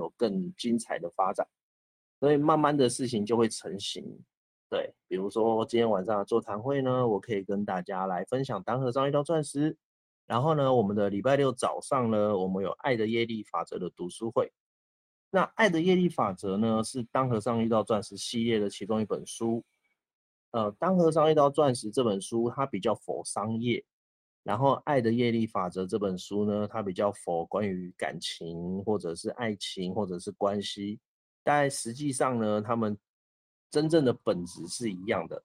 有更精彩的发展，所以慢慢的事情就会成型。对，比如说今天晚上的座谈会呢，我可以跟大家来分享当和尚遇到钻石。然后呢，我们的礼拜六早上呢，我们有爱的业力法则的读书会。那爱的业力法则呢，是当和尚遇到钻石系列的其中一本书。呃，当和尚遇到钻石这本书，它比较佛商业。然后，《爱的业力法则》这本书呢，它比较佛关于感情，或者是爱情，或者是关系，但实际上呢，他们真正的本质是一样的。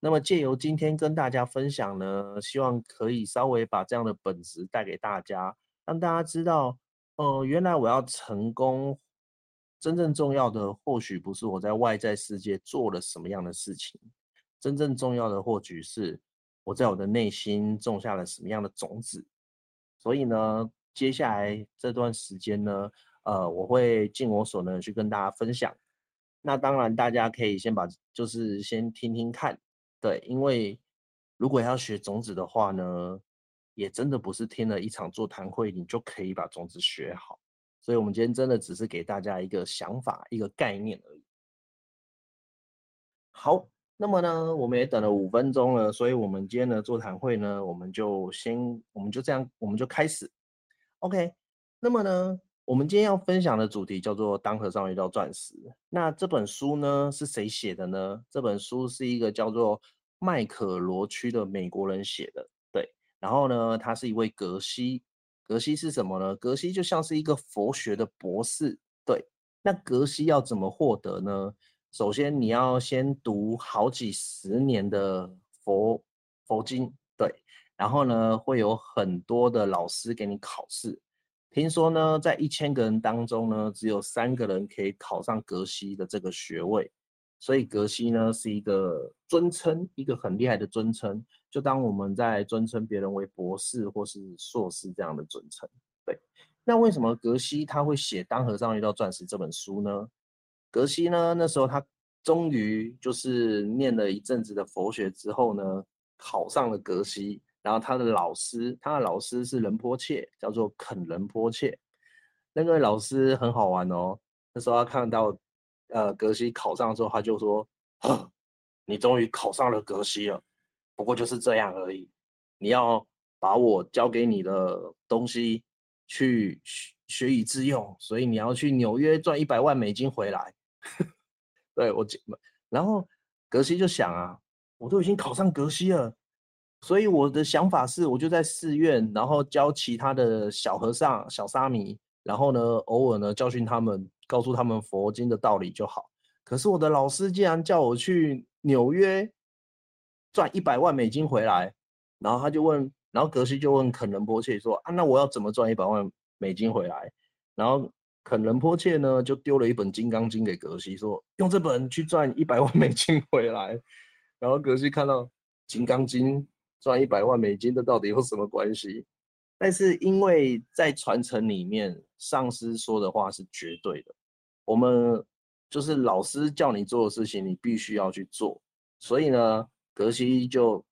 那么，借由今天跟大家分享呢，希望可以稍微把这样的本质带给大家，让大家知道，呃，原来我要成功，真正重要的或许不是我在外在世界做了什么样的事情，真正重要的或许是。我在我的内心种下了什么样的种子？所以呢，接下来这段时间呢，呃，我会尽我所能去跟大家分享。那当然，大家可以先把，就是先听听看，对，因为如果要学种子的话呢，也真的不是听了一场座谈会你就可以把种子学好。所以，我们今天真的只是给大家一个想法、一个概念而已。好。那么呢，我们也等了五分钟了，所以我们今天的座谈会呢，我们就先，我们就这样，我们就开始。OK，那么呢，我们今天要分享的主题叫做《当和尚遇到钻石》。那这本书呢，是谁写的呢？这本书是一个叫做麦可罗区的美国人写的，对。然后呢，他是一位格西，格西是什么呢？格西就像是一个佛学的博士，对。那格西要怎么获得呢？首先，你要先读好几十年的佛佛经，对，然后呢，会有很多的老师给你考试。听说呢，在一千个人当中呢，只有三个人可以考上格西的这个学位，所以格西呢是一个尊称，一个很厉害的尊称。就当我们在尊称别人为博士或是硕士这样的尊称，对。那为什么格西他会写《当和尚遇到钻石》这本书呢？格西呢，那时候他终于就是念了一阵子的佛学之后呢，考上了格西。然后他的老师，他的老师是仁波切，叫做肯仁波切。那个老师很好玩哦。那时候他看到呃格西考上之后，他就说：“ 你终于考上了格西了，不过就是这样而已。你要把我教给你的东西去学以致用，所以你要去纽约赚一百万美金回来。” 对我，然后格西就想啊，我都已经考上格西了，所以我的想法是，我就在寺院，然后教其他的小和尚、小沙弥，然后呢，偶尔呢教训他们，告诉他们佛经的道理就好。可是我的老师竟然叫我去纽约赚一百万美金回来，然后他就问，然后格西就问肯仁波切说啊，那我要怎么赚一百万美金回来？然后。肯仁波切呢，就丢了一本《金刚经》给格西，说用这本去赚一百万美金回来。然后格西看到《金刚经》赚一百万美金，这到底有什么关系？但是因为在传承里面，上师说的话是绝对的，我们就是老师叫你做的事情，你必须要去做。所以呢，格西就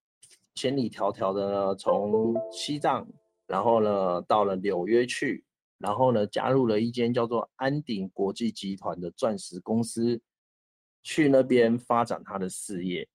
千里迢迢的，从西藏，然后呢，到了纽约去。然后呢，加入了一间叫做安鼎国际集团的钻石公司，去那边发展他的事业。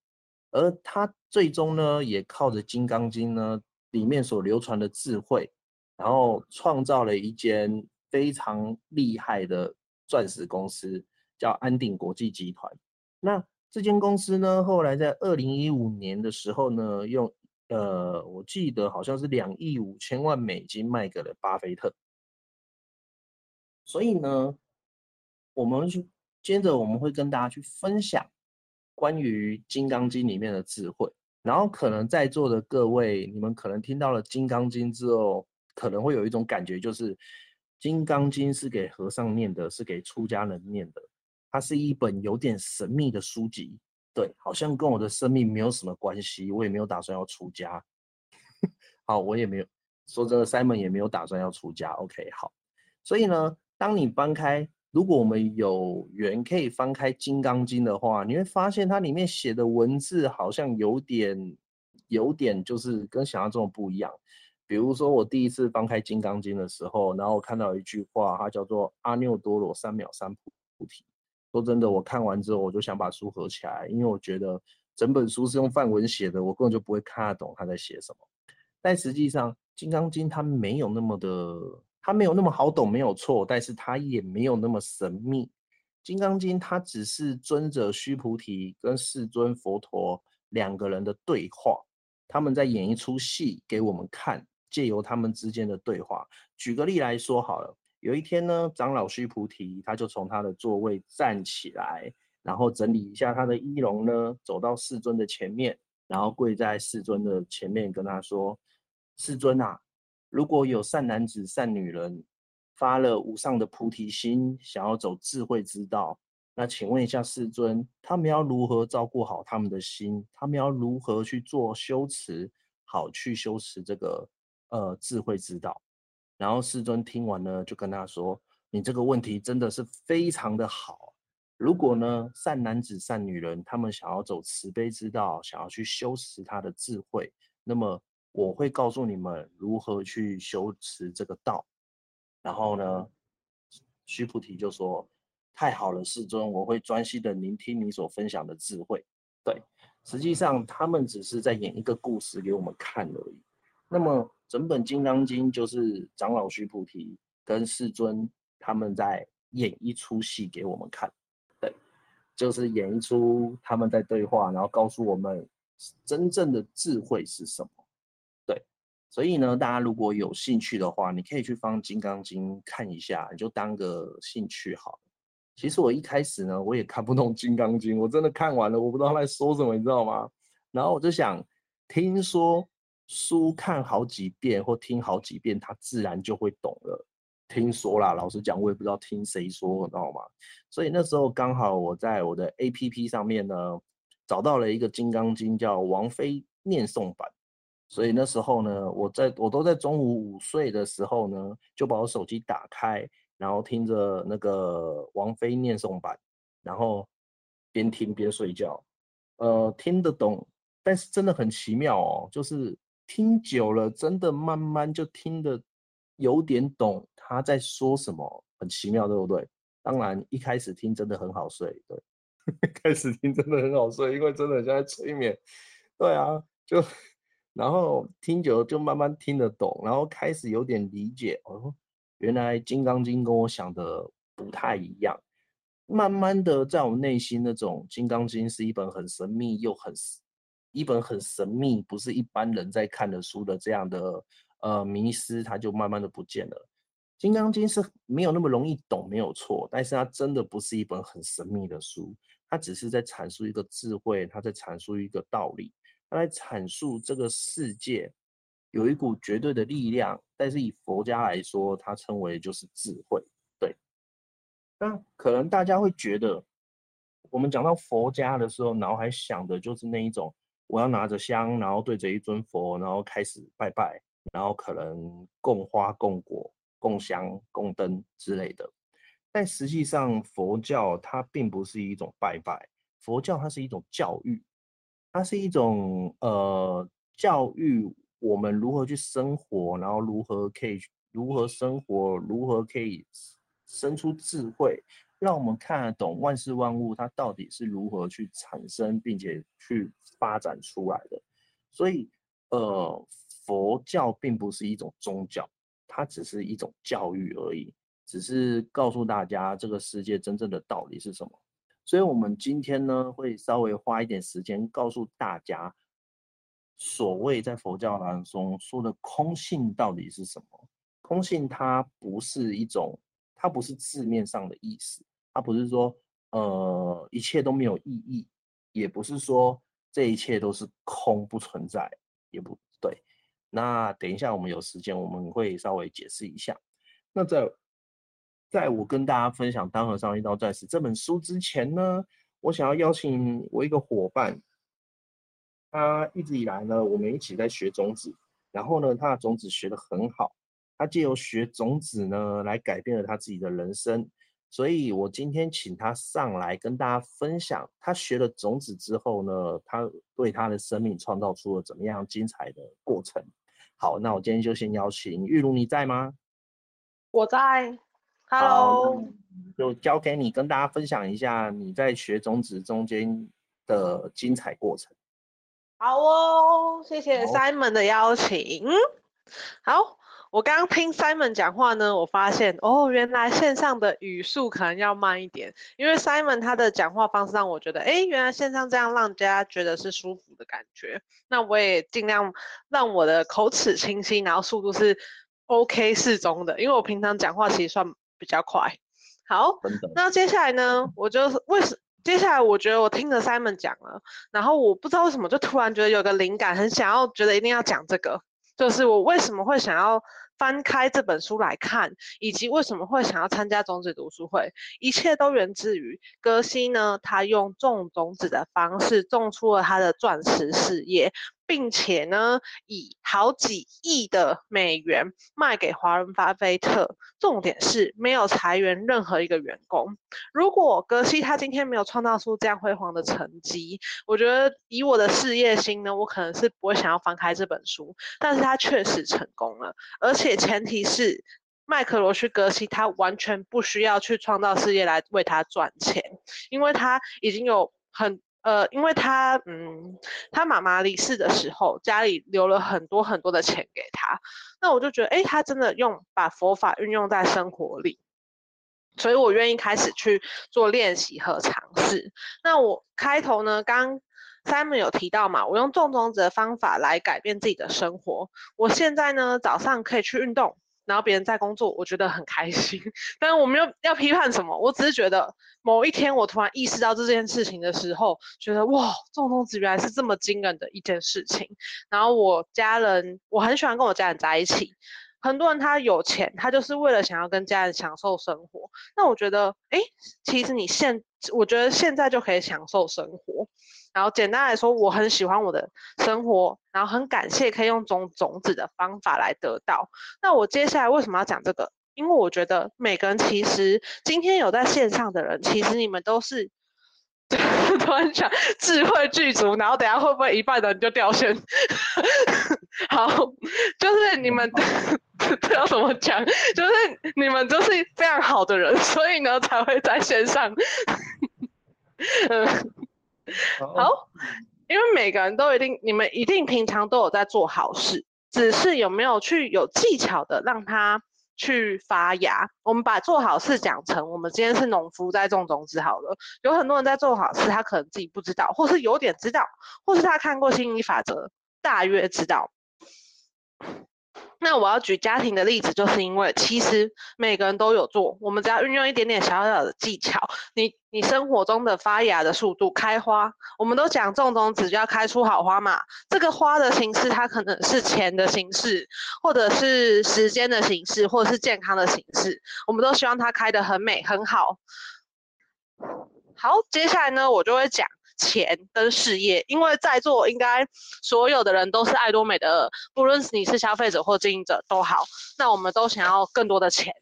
而他最终呢，也靠着《金刚经》呢里面所流传的智慧，然后创造了一间非常厉害的钻石公司，叫安鼎国际集团。那这间公司呢，后来在二零一五年的时候呢，用呃，我记得好像是两亿五千万美金卖给了巴菲特。所以呢，我们就接着我们会跟大家去分享关于《金刚经》里面的智慧。然后可能在座的各位，你们可能听到了《金刚经》之后，可能会有一种感觉，就是《金刚经》是给和尚念的，是给出家人念的。它是一本有点神秘的书籍，对，好像跟我的生命没有什么关系，我也没有打算要出家。好，我也没有说真的，Simon 也没有打算要出家。OK，好，所以呢。当你翻开，如果我们有缘可以翻开《金刚经》的话，你会发现它里面写的文字好像有点，有点就是跟想象中的不一样。比如说我第一次翻开《金刚经》的时候，然后我看到一句话，它叫做“阿耨多罗三藐三菩提”。说真的，我看完之后，我就想把书合起来，因为我觉得整本书是用梵文写的，我根本就不会看得懂他在写什么。但实际上，《金刚经》它没有那么的，它没有那么好懂，没有错，但是它也没有那么神秘。《金刚经》它只是尊者须菩提跟世尊佛陀两个人的对话，他们在演一出戏给我们看。借由他们之间的对话，举个例来说好了。有一天呢，长老须菩提他就从他的座位站起来，然后整理一下他的衣容呢，走到世尊的前面，然后跪在世尊的前面，跟他说：“世尊啊，如果有善男子、善女人发了无上的菩提心，想要走智慧之道，那请问一下世尊，他们要如何照顾好他们的心？他们要如何去做修持，好去修持这个？”呃，智慧之道。然后世尊听完呢，就跟他说：“你这个问题真的是非常的好。如果呢，善男子、善女人，他们想要走慈悲之道，想要去修持他的智慧，那么我会告诉你们如何去修持这个道。”然后呢，须菩提就说：“太好了，世尊，我会专心的聆听你所分享的智慧。”对，实际上他们只是在演一个故事给我们看而已。那么。整本《金刚经》就是长老须菩提跟世尊他们在演一出戏给我们看，对，就是演一出他们在对话，然后告诉我们真正的智慧是什么，对。所以呢，大家如果有兴趣的话，你可以去翻《金刚经》看一下，你就当个兴趣好了。其实我一开始呢，我也看不懂《金刚经》，我真的看完了，我不知道他在说什么，你知道吗？然后我就想，听说。书看好几遍或听好几遍，他自然就会懂了。听说啦，老实讲，我也不知道听谁说，你知道吗？所以那时候刚好我在我的 APP 上面呢，找到了一个《金刚经》，叫王菲念诵版。所以那时候呢，我在我都在中午午睡的时候呢，就把我手机打开，然后听着那个王菲念诵版，然后边听边睡觉。呃，听得懂，但是真的很奇妙哦，就是。听久了，真的慢慢就听得有点懂他在说什么，很奇妙，对不对？当然，一开始听真的很好睡，对，开始听真的很好睡，因为真的很像在催眠，对啊，就然后听久了就慢慢听得懂，然后开始有点理解哦，原来《金刚经》跟我想的不太一样，慢慢的在我内心那种《金刚经》是一本很神秘又很。一本很神秘，不是一般人在看的书的这样的呃迷思，它就慢慢的不见了。《金刚经》是没有那么容易懂，没有错，但是它真的不是一本很神秘的书，它只是在阐述一个智慧，它在阐述一个道理，他在阐述这个世界有一股绝对的力量，但是以佛家来说，它称为就是智慧。对，那可能大家会觉得，我们讲到佛家的时候，脑海想的就是那一种。我要拿着香，然后对着一尊佛，然后开始拜拜，然后可能供花、供果、供香、供灯之类的。但实际上，佛教它并不是一种拜拜，佛教它是一种教育，它是一种呃教育我们如何去生活，然后如何可以如何生活，如何可以生出智慧。让我们看得懂万事万物它到底是如何去产生，并且去发展出来的。所以，呃，佛教并不是一种宗教，它只是一种教育而已，只是告诉大家这个世界真正的道理是什么。所以，我们今天呢，会稍微花一点时间告诉大家，所谓在佛教当中说的空性到底是什么？空性它不是一种。它不是字面上的意思，它不是说呃一切都没有意义，也不是说这一切都是空不存在，也不对。那等一下我们有时间我们会稍微解释一下。那在在我跟大家分享《当和尚一道在此》这本书之前呢，我想要邀请我一个伙伴，他一直以来呢我们一起在学种子，然后呢他的种子学得很好。他借由学种子呢，来改变了他自己的人生，所以我今天请他上来跟大家分享，他学了种子之后呢，他对他的生命创造出了怎么样精彩的过程。好，那我今天就先邀请玉如，你在吗？我在，Hello，就交给你跟大家分享一下你在学种子中间的精彩过程。好哦，谢谢 Simon 的邀请。好。我刚刚听 Simon 讲话呢，我发现哦，原来线上的语速可能要慢一点，因为 Simon 他的讲话方式让我觉得，哎，原来线上这样让大家觉得是舒服的感觉。那我也尽量让我的口齿清晰，然后速度是 OK 适中的，因为我平常讲话其实算比较快。好，那接下来呢，我就为什接下来我觉得我听着 Simon 讲了，然后我不知道为什么就突然觉得有个灵感，很想要觉得一定要讲这个，就是我为什么会想要。翻开这本书来看，以及为什么会想要参加种子读书会，一切都源自于歌西呢。他用种种子的方式种出了他的钻石事业。并且呢，以好几亿的美元卖给华人巴菲特。重点是没有裁员任何一个员工。如果格西他今天没有创造出这样辉煌的成绩，我觉得以我的事业心呢，我可能是不会想要翻开这本书。但是他确实成功了，而且前提是麦克罗区格西他完全不需要去创造事业来为他赚钱，因为他已经有很。呃，因为他，嗯，他妈妈离世的时候，家里留了很多很多的钱给他，那我就觉得，哎，他真的用把佛法运用在生活里，所以我愿意开始去做练习和尝试。那我开头呢，刚 Simon 有提到嘛，我用种种子的方法来改变自己的生活。我现在呢，早上可以去运动。然后别人在工作，我觉得很开心。但是我没有要批判什么，我只是觉得某一天我突然意识到这件事情的时候，觉得哇，这种种子原来是这么惊人的一件事情。然后我家人，我很喜欢跟我家人在一起。很多人他有钱，他就是为了想要跟家人享受生活。那我觉得，哎，其实你现，我觉得现在就可以享受生活。然后简单来说，我很喜欢我的生活，然后很感谢可以用种种子的方法来得到。那我接下来为什么要讲这个？因为我觉得每个人其实今天有在线上的人，其实你们都是 突然想智慧具足，然后等下会不会一半的人就掉线？好，就是你们 这要怎么讲？就是你们就是非常好的人，所以呢才会在线上。嗯。好，因为每个人都一定，你们一定平常都有在做好事，只是有没有去有技巧的让它去发芽。我们把做好事讲成，我们今天是农夫在种种子好了。有很多人在做好事，他可能自己不知道，或是有点知道，或是他看过心理法则，大约知道。那我要举家庭的例子，就是因为其实每个人都有做，我们只要运用一点点小小的技巧，你你生活中的发芽的速度、开花，我们都讲种种子就要开出好花嘛。这个花的形式，它可能是钱的形式，或者是时间的形式，或者是健康的形式，我们都希望它开得很美很好。好，接下来呢，我就会讲。钱跟事业，因为在座应该所有的人都是爱多美的，不论是你是消费者或经营者都好，那我们都想要更多的钱。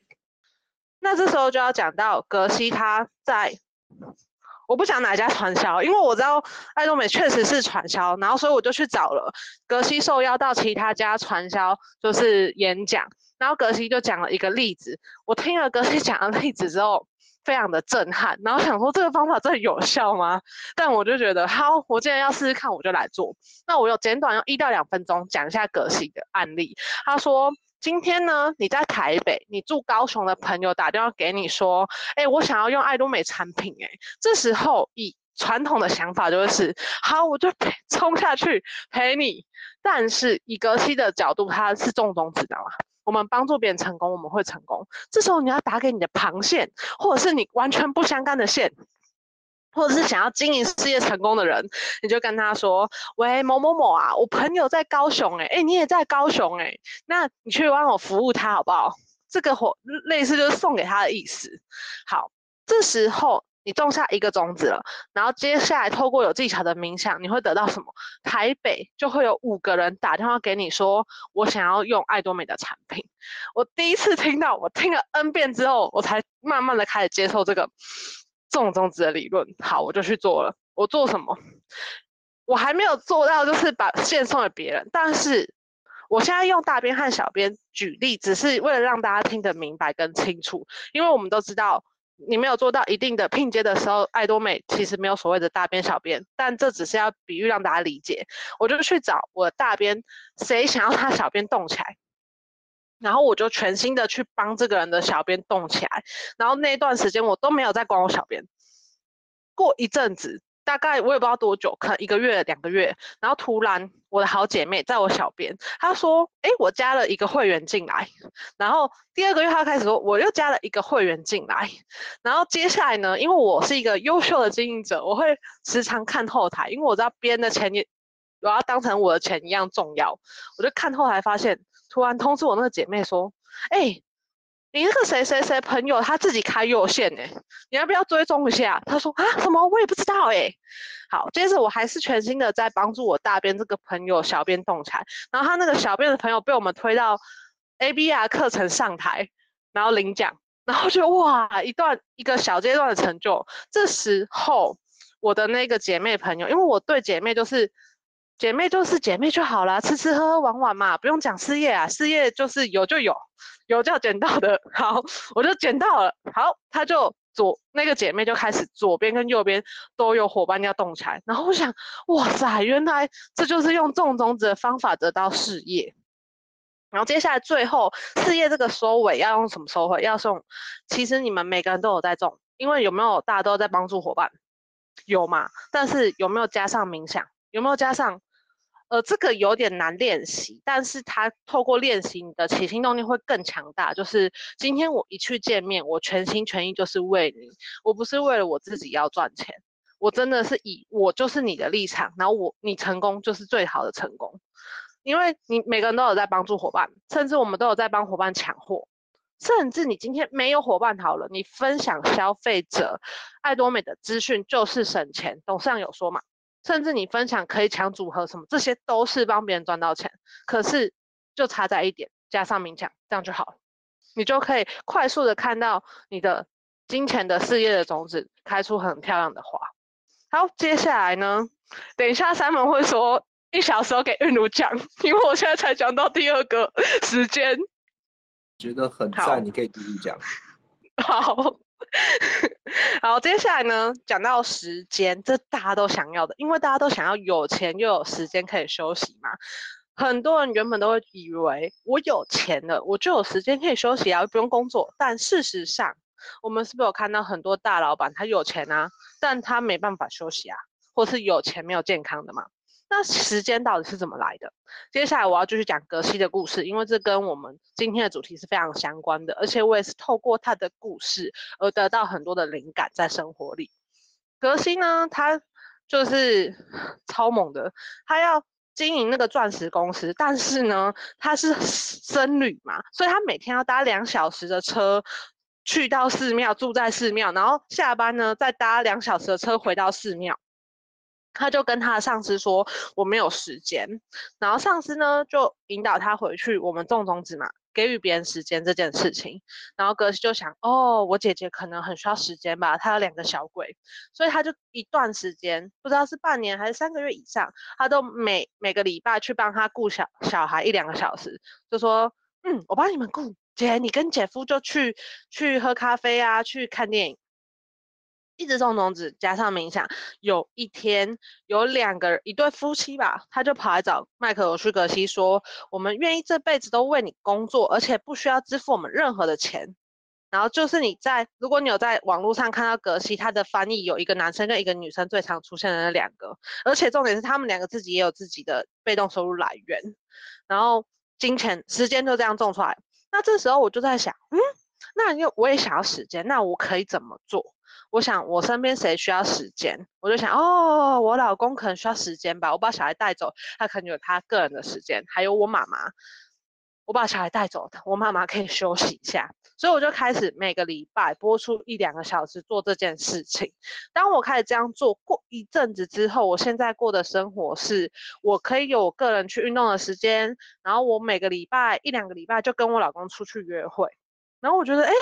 那这时候就要讲到格西他在，我不讲哪家传销，因为我知道爱多美确实是传销，然后所以我就去找了格西受邀到其他家传销就是演讲，然后格西就讲了一个例子，我听了格西讲的例子之后。非常的震撼，然后想说这个方法真的有效吗？但我就觉得好，我既然要试试看，我就来做。那我有简短用一到两分钟讲一下格西的案例。他说，今天呢，你在台北，你住高雄的朋友打电话给你说，哎，我想要用爱多美产品，哎，这时候以传统的想法就是，好，我就冲下去陪你。但是以格西的角度，他是重中之重啊。我们帮助别人成功，我们会成功。这时候你要打给你的旁线，或者是你完全不相干的线，或者是想要经营事业成功的人，你就跟他说：“喂，某某某啊，我朋友在高雄，欸，诶，诶，你也在高雄，欸，诶，那你去帮我服务他好不好？”这个活类似就是送给他的意思。好，这时候。你种下一个种子了，然后接下来透过有技巧的冥想，你会得到什么？台北就会有五个人打电话给你说，我想要用爱多美的产品。我第一次听到，我听了 N 遍之后，我才慢慢的开始接受这个种种子的理论。好，我就去做了。我做什么？我还没有做到，就是把线送给别人，但是我现在用大边和小边举例，只是为了让大家听得明白跟清楚，因为我们都知道。你没有做到一定的拼接的时候，爱多美其实没有所谓的大边小边，但这只是要比喻让大家理解。我就去找我大边，谁想要他小边动起来，然后我就全心的去帮这个人的小边动起来，然后那一段时间我都没有在管我小边。过一阵子。大概我也不知道多久，可能一个月、两个月，然后突然我的好姐妹在我小编，她说：“哎，我加了一个会员进来。”然后第二个月她开始说：“我又加了一个会员进来。”然后接下来呢，因为我是一个优秀的经营者，我会时常看后台，因为我知道别人的钱也我要当成我的钱一样重要。我就看后台发现，突然通知我那个姐妹说：“哎。”你那个谁谁谁朋友他自己开右线哎，你要不要追踪一下？他说啊什么我也不知道哎。好，接着我还是全新的在帮助我大边这个朋友小编动起来，然后他那个小编的朋友被我们推到 ABR 课程上台，然后领奖，然后就哇一段一个小阶段的成就。这时候我的那个姐妹朋友，因为我对姐妹就是姐妹就是姐妹就好了，吃吃喝喝玩玩嘛，不用讲事业啊，事业就是有就有。有就要捡到的，好，我就捡到了。好，他就左那个姐妹就开始左边跟右边都有伙伴要动起来。然后我想，哇塞，原来这就是用种种子的方法得到事业。然后接下来最后事业这个收尾要用什么收尾？要送，其实你们每个人都有在种，因为有没有大家都在帮助伙伴？有嘛？但是有没有加上冥想？有没有加上？呃，这个有点难练习，但是他透过练习，你的起心动念会更强大。就是今天我一去见面，我全心全意就是为你，我不是为了我自己要赚钱，我真的是以我就是你的立场，然后我你成功就是最好的成功，因为你每个人都有在帮助伙伴，甚至我们都有在帮伙伴抢货，甚至你今天没有伙伴好了，你分享消费者爱多美的资讯就是省钱，董事长有说嘛？甚至你分享可以抢组合什么，这些都是帮别人赚到钱。可是就差在一点，加上冥想，这样就好了，你就可以快速的看到你的金钱的事业的种子开出很漂亮的花。好，接下来呢，等一下 Simon 会说一小时给韵如讲，因为我现在才讲到第二个时间，觉得很赞，你可以继续讲。好。好，接下来呢，讲到时间，这大家都想要的，因为大家都想要有钱又有时间可以休息嘛。很多人原本都会以为我有钱了，我就有时间可以休息啊，不用工作。但事实上，我们是不是有看到很多大老板他有钱啊，但他没办法休息啊，或是有钱没有健康的嘛？那时间到底是怎么来的？接下来我要继续讲格西的故事，因为这跟我们今天的主题是非常相关的，而且我也是透过他的故事而得到很多的灵感在生活里。格西呢，他就是 超猛的，他要经营那个钻石公司，但是呢，他是僧侣嘛，所以他每天要搭两小时的车去到寺庙，住在寺庙，然后下班呢再搭两小时的车回到寺庙。他就跟他的上司说：“我没有时间。”然后上司呢就引导他回去，我们种种子嘛，给予别人时间这件事情。然后格西就想：“哦，我姐姐可能很需要时间吧，她有两个小鬼，所以他就一段时间，不知道是半年还是三个月以上，他都每每个礼拜去帮他顾小小孩一两个小时，就说：‘嗯，我帮你们顾，姐，你跟姐夫就去去喝咖啡啊，去看电影。’”一直种种子，加上冥想。有一天，有两个，一对夫妻吧，他就跑来找麦克罗须格西说：“我们愿意这辈子都为你工作，而且不需要支付我们任何的钱。”然后就是你在，如果你有在网络上看到格西，他的翻译有一个男生跟一个女生最常出现的那两个，而且重点是他们两个自己也有自己的被动收入来源，然后金钱、时间就这样种出来。那这时候我就在想，嗯，那又我也想要时间，那我可以怎么做？我想，我身边谁需要时间，我就想，哦，我老公可能需要时间吧。我把小孩带走，他可能有他个人的时间。还有我妈妈，我把小孩带走，我妈妈可以休息一下。所以我就开始每个礼拜播出一两个小时做这件事情。当我开始这样做过一阵子之后，我现在过的生活是，我可以有个人去运动的时间，然后我每个礼拜一两个礼拜就跟我老公出去约会。然后我觉得，哎，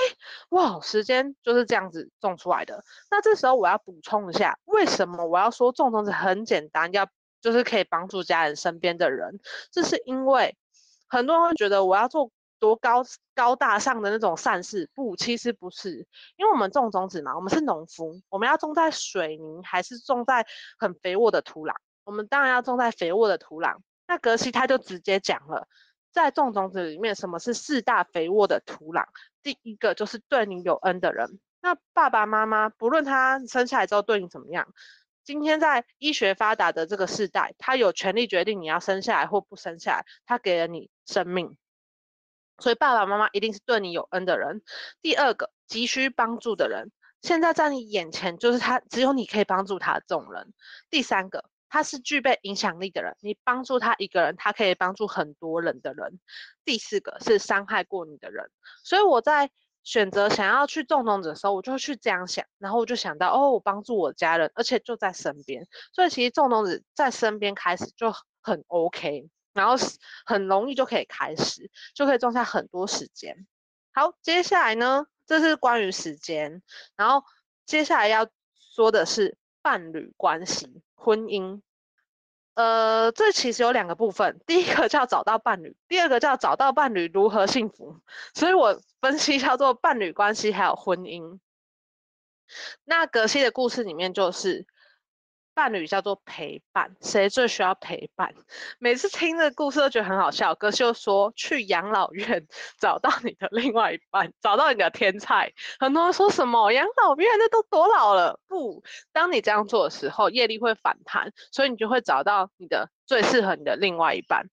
哇，时间就是这样子种出来的。那这时候我要补充一下，为什么我要说种种子很简单，要就是可以帮助家人身边的人？这是因为很多人会觉得我要做多高高大上的那种善事，不，其实不是，因为我们种种子嘛，我们是农夫，我们要种在水泥还是种在很肥沃的土壤？我们当然要种在肥沃的土壤。那格西他就直接讲了，在种种子里面，什么是四大肥沃的土壤？第一个就是对你有恩的人。那爸爸妈妈不论他生下来之后对你怎么样，今天在医学发达的这个时代，他有权利决定你要生下来或不生下来。他给了你生命，所以爸爸妈妈一定是对你有恩的人。第二个，急需帮助的人，现在在你眼前就是他，只有你可以帮助他这种人。第三个，他是具备影响力的人，你帮助他一个人，他可以帮助很多人的人。第四个是伤害过你的人，所以我在。选择想要去种种子的时候，我就会去这样想，然后我就想到，哦，我帮助我家人，而且就在身边，所以其实种种子在身边开始就很 OK，然后很容易就可以开始，就可以种下很多时间。好，接下来呢，这是关于时间，然后接下来要说的是伴侣关系、婚姻。呃，这其实有两个部分，第一个叫找到伴侣，第二个叫找到伴侣如何幸福。所以我分析叫做伴侣关系还有婚姻。那葛西的故事里面就是。伴侣叫做陪伴，谁最需要陪伴？每次听这个故事都觉得很好笑。格西就说去养老院找到你的另外一半，找到你的天菜。很多人说什么养老院那都多老了？不，当你这样做的时候，业力会反弹，所以你就会找到你的最适合你的另外一半。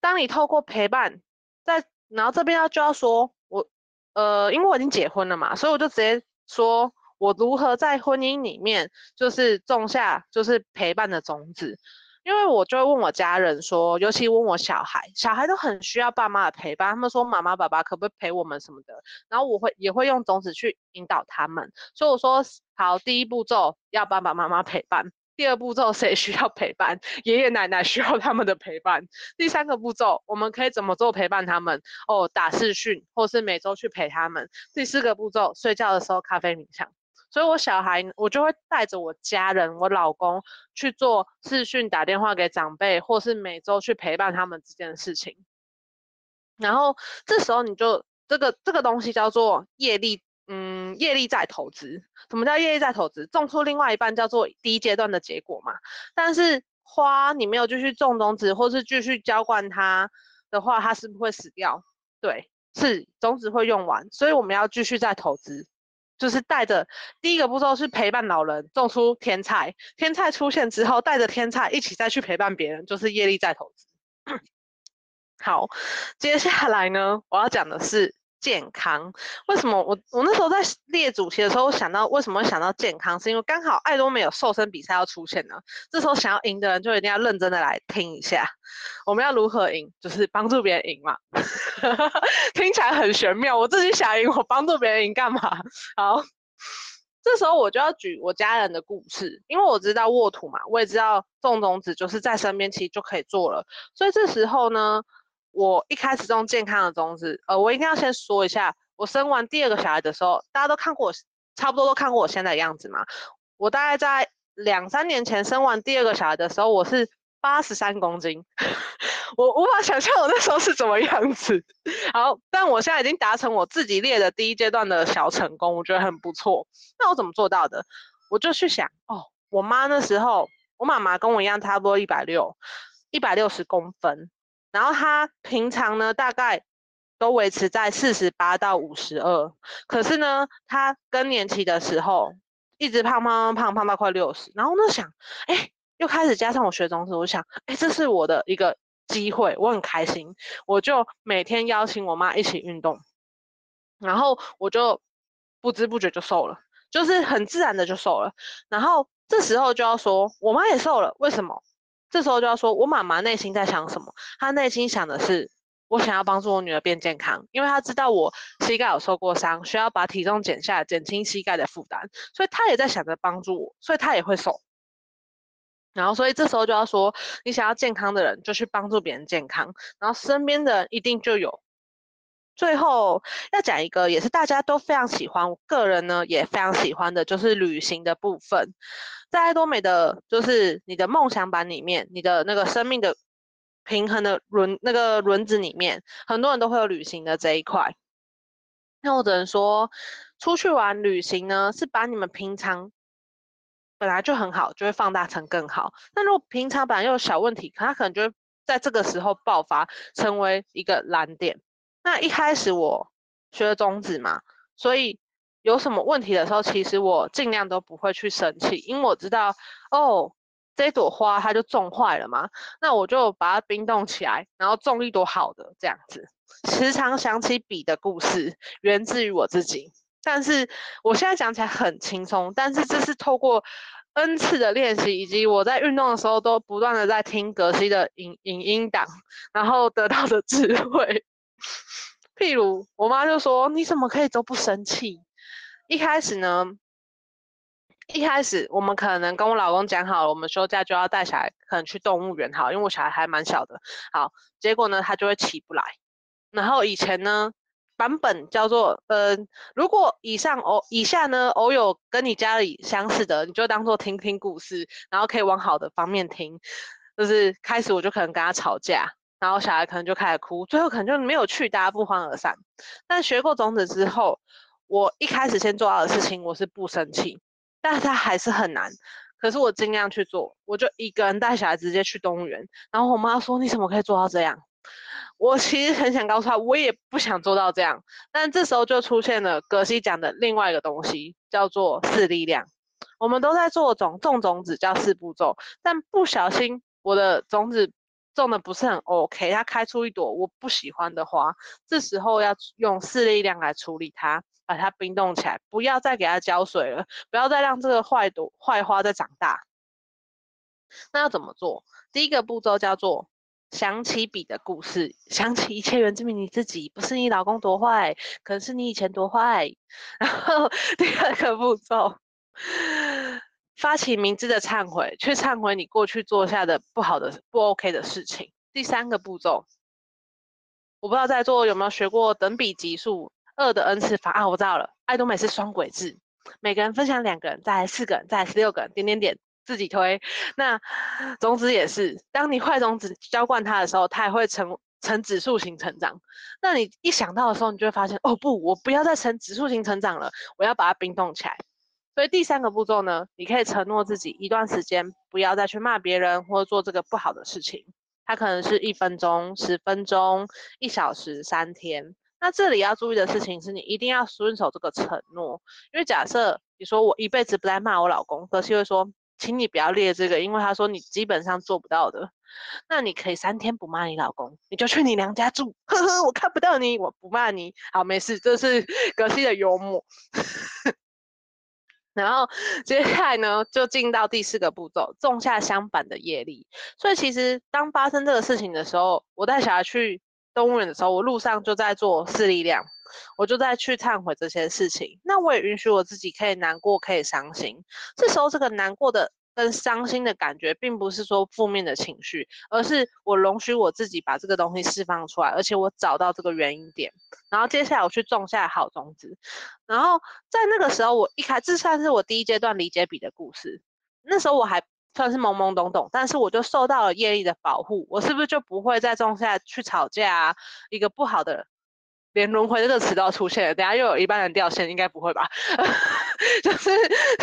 当你透过陪伴，在然后这边要就要说，我呃，因为我已经结婚了嘛，所以我就直接说。我如何在婚姻里面就是种下就是陪伴的种子？因为我就会问我家人说，尤其问我小孩，小孩都很需要爸妈的陪伴。他们说妈妈爸爸可不可以陪我们什么的？然后我会也会用种子去引导他们。所以我说好，第一步骤要爸爸妈妈陪伴，第二步骤谁需要陪伴？爷爷奶奶需要他们的陪伴。第三个步骤我们可以怎么做陪伴他们？哦，打视讯或是每周去陪他们。第四个步骤睡觉的时候咖啡冥想。所以，我小孩我就会带着我家人，我老公去做视讯，打电话给长辈，或是每周去陪伴他们这件事情。然后这时候你就这个这个东西叫做业力，嗯，业力在投资。什么叫业力在投资？种出另外一半叫做第一阶段的结果嘛。但是花你没有继续种种子，或是继续浇灌它的话，它是不是会死掉？对，是种子会用完，所以我们要继续再投资。就是带着第一个步骤是陪伴老人种出天菜，天菜出现之后，带着天菜一起再去陪伴别人，就是业力再投资。好，接下来呢，我要讲的是健康。为什么我我那时候在列主题的时候，想到为什么会想到健康，是因为刚好爱多美有瘦身比赛要出现呢。这时候想要赢的人就一定要认真的来听一下，我们要如何赢，就是帮助别人赢嘛。听起来很玄妙，我自己想赢，我帮助别人赢干嘛？好，这时候我就要举我家人的故事，因为我知道沃土嘛，我也知道种种子就是在身边，其实就可以做了。所以这时候呢，我一开始种健康的种子，呃，我一定要先说一下，我生完第二个小孩的时候，大家都看过我，差不多都看过我现在的样子嘛。我大概在两三年前生完第二个小孩的时候，我是八十三公斤。我无法想象我那时候是怎么样子，好，但我现在已经达成我自己列的第一阶段的小成功，我觉得很不错。那我怎么做到的？我就去想，哦，我妈那时候，我妈妈跟我一样，差不多一百六，一百六十公分，然后她平常呢，大概都维持在四十八到五十二，可是呢，她更年期的时候，一直胖胖胖胖到快六十，然后呢想，哎，又开始加上我学中医，我想，哎，这是我的一个。机会，我很开心，我就每天邀请我妈一起运动，然后我就不知不觉就瘦了，就是很自然的就瘦了。然后这时候就要说，我妈也瘦了，为什么？这时候就要说我妈妈内心在想什么？她内心想的是，我想要帮助我女儿变健康，因为她知道我膝盖有受过伤，需要把体重减下来，减轻膝盖的负担，所以她也在想着帮助我，所以她也会瘦。然后，所以这时候就要说，你想要健康的人，就去帮助别人健康，然后身边的人一定就有。最后要讲一个，也是大家都非常喜欢，我个人呢也非常喜欢的，就是旅行的部分。在爱多美的，就是你的梦想版里面，你的那个生命的平衡的轮那个轮子里面，很多人都会有旅行的这一块。那我只能说，出去玩旅行呢，是把你们平常本来就很好，就会放大成更好。那如果平常本来又有小问题，它可能就会在这个时候爆发，成为一个蓝点。那一开始我学了中指嘛，所以有什么问题的时候，其实我尽量都不会去生气，因为我知道哦。这朵花它就种坏了嘛，那我就把它冰冻起来，然后种一朵好的这样子。时常想起笔的故事，源自于我自己。但是我现在讲起来很轻松，但是这是透过 N 次的练习，以及我在运动的时候都不断的在听格西的影影音档，然后得到的智慧。譬如我妈就说：“你怎么可以都不生气？”一开始呢。一开始我们可能跟我老公讲好了，我们休假就要带小孩，可能去动物园，好，因为我小孩还蛮小的。好，结果呢，他就会起不来。然后以前呢，版本叫做，呃，如果以上偶以下呢偶有跟你家里相似的，你就当做听听故事，然后可以往好的方面听。就是开始我就可能跟他吵架，然后小孩可能就开始哭，最后可能就没有去，大家不欢而散。但学过种子之后，我一开始先做到的事情，我是不生气。但是它还是很难，可是我尽量去做，我就一个人带小孩直接去动物园。然后我妈说：“你怎么可以做到这样？”我其实很想告诉她，我也不想做到这样。但这时候就出现了葛西讲的另外一个东西，叫做四力量。我们都在做种种种子，叫四步骤，但不小心我的种子种的不是很 OK，它开出一朵我不喜欢的花。这时候要用四力量来处理它。把它冰冻起来，不要再给它浇水了，不要再让这个坏朵坏花再长大。那要怎么做？第一个步骤叫做想起笔的故事，想起一切源自于你自己，不是你老公多坏，可能是你以前多坏。然后第二个步骤，发起明智的忏悔，去忏悔你过去做下的不好的、不 OK 的事情。第三个步骤，我不知道在座有没有学过等比级数。二的 n 次方啊，我知道了。爱多美是双轨制，每个人分享两个人，再来四个人，再来十六个人，点点点，自己推。那种子也是，当你坏种子浇灌它的时候，它也会成呈指数型成长。那你一想到的时候，你就会发现，哦不，我不要再成指数型成长了，我要把它冰冻起来。所以第三个步骤呢，你可以承诺自己一段时间不要再去骂别人或做这个不好的事情。它可能是一分钟、十分钟、一小时、三天。那这里要注意的事情是你一定要遵守这个承诺，因为假设你说我一辈子不再骂我老公，可是会说，请你不要列这个，因为他说你基本上做不到的。那你可以三天不骂你老公，你就去你娘家住，呵呵，我看不到你，我不骂你，好，没事，这是 格西的幽默。然后接下来呢，就进到第四个步骤，种下相反的业力。所以其实当发生这个事情的时候，我带小孩去。动物园的时候，我路上就在做四力量，我就在去忏悔这些事情。那我也允许我自己可以难过，可以伤心。这时候，这个难过的跟伤心的感觉，并不是说负面的情绪，而是我容许我自己把这个东西释放出来，而且我找到这个原因点。然后接下来我去种下好种子。然后在那个时候，我一开始这算是我第一阶段理解笔的故事。那时候我还。算是懵懵懂懂，但是我就受到了业力的保护，我是不是就不会再种下去吵架啊？一个不好的，连轮回这个词都要出现了，等下又有一半人掉线，应该不会吧？就是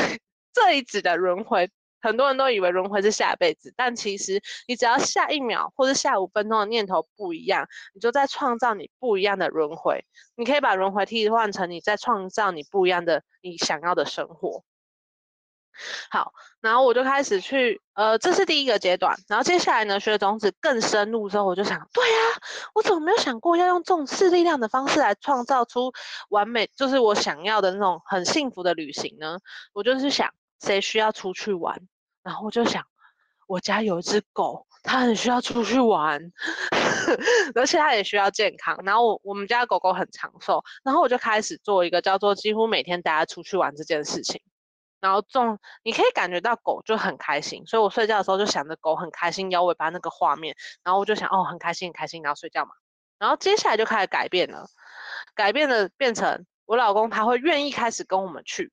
这一指的轮回，很多人都以为轮回是下辈子，但其实你只要下一秒或者下五分钟的念头不一样，你就在创造你不一样的轮回。你可以把轮回替换成你在创造你不一样的你想要的生活。好，然后我就开始去，呃，这是第一个阶段。然后接下来呢，学种子更深入之后，我就想，对呀，我怎么没有想过要用这种四力量的方式来创造出完美，就是我想要的那种很幸福的旅行呢？我就是想，谁需要出去玩？然后我就想，我家有一只狗，它很需要出去玩，而且它也需要健康。然后我我们家狗狗很长寿，然后我就开始做一个叫做几乎每天带它出去玩这件事情。然后种，你可以感觉到狗就很开心，所以我睡觉的时候就想着狗很开心摇尾巴那个画面，然后我就想哦，很开心很开心，然后睡觉嘛。然后接下来就开始改变了，改变了变成我老公他会愿意开始跟我们去，